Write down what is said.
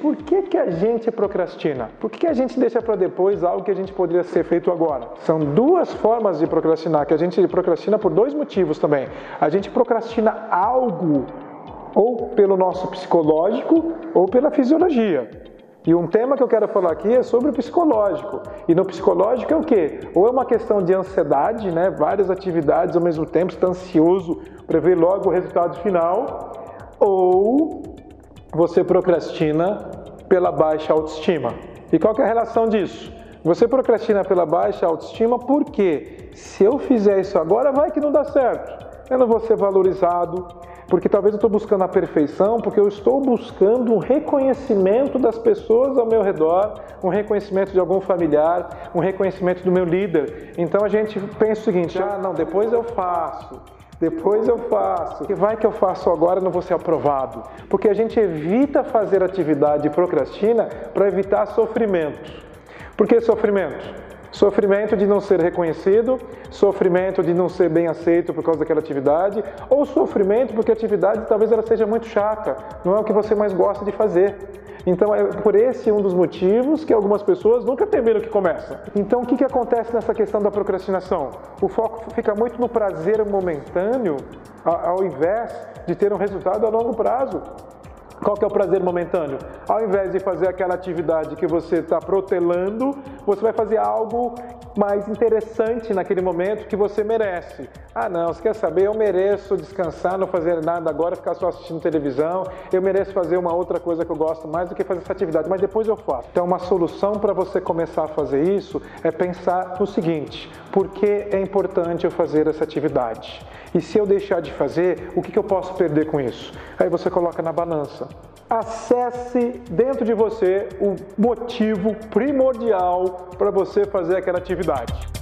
por que, que a gente procrastina? Por que, que a gente deixa para depois algo que a gente poderia ser feito agora? São duas formas de procrastinar, que a gente procrastina por dois motivos também. A gente procrastina algo ou pelo nosso psicológico ou pela fisiologia. E um tema que eu quero falar aqui é sobre o psicológico. E no psicológico é o quê? Ou é uma questão de ansiedade, né? várias atividades ao mesmo tempo, está ansioso para ver logo o resultado final, ou você procrastina pela baixa autoestima. E qual é a relação disso? Você procrastina pela baixa autoestima porque se eu fizer isso agora, vai que não dá certo. Eu não vou ser valorizado, porque talvez eu estou buscando a perfeição, porque eu estou buscando um reconhecimento das pessoas ao meu redor, um reconhecimento de algum familiar, um reconhecimento do meu líder. Então a gente pensa o seguinte: ah, não, depois eu faço. Depois eu faço. Que vai que eu faço agora não vou ser aprovado. Porque a gente evita fazer atividade e procrastina para evitar sofrimento. Por que sofrimento? Sofrimento de não ser reconhecido, sofrimento de não ser bem aceito por causa daquela atividade, ou sofrimento porque a atividade talvez ela seja muito chata, não é o que você mais gosta de fazer. Então é por esse um dos motivos que algumas pessoas nunca terminam que começa. Então o que, que acontece nessa questão da procrastinação? O foco fica muito no prazer momentâneo, ao invés de ter um resultado a longo prazo. Qual que é o prazer momentâneo? Ao invés de fazer aquela atividade que você está protelando, você vai fazer algo mais interessante naquele momento que você merece. Ah, não, você quer saber? Eu mereço descansar, não fazer nada agora, ficar só assistindo televisão. Eu mereço fazer uma outra coisa que eu gosto mais do que fazer essa atividade, mas depois eu faço. Então, uma solução para você começar a fazer isso é pensar no seguinte: por que é importante eu fazer essa atividade? E se eu deixar de fazer, o que, eu posso perder com isso? Aí você coloca na balança. Acesse dentro de você o motivo primordial para você fazer aquela atividade.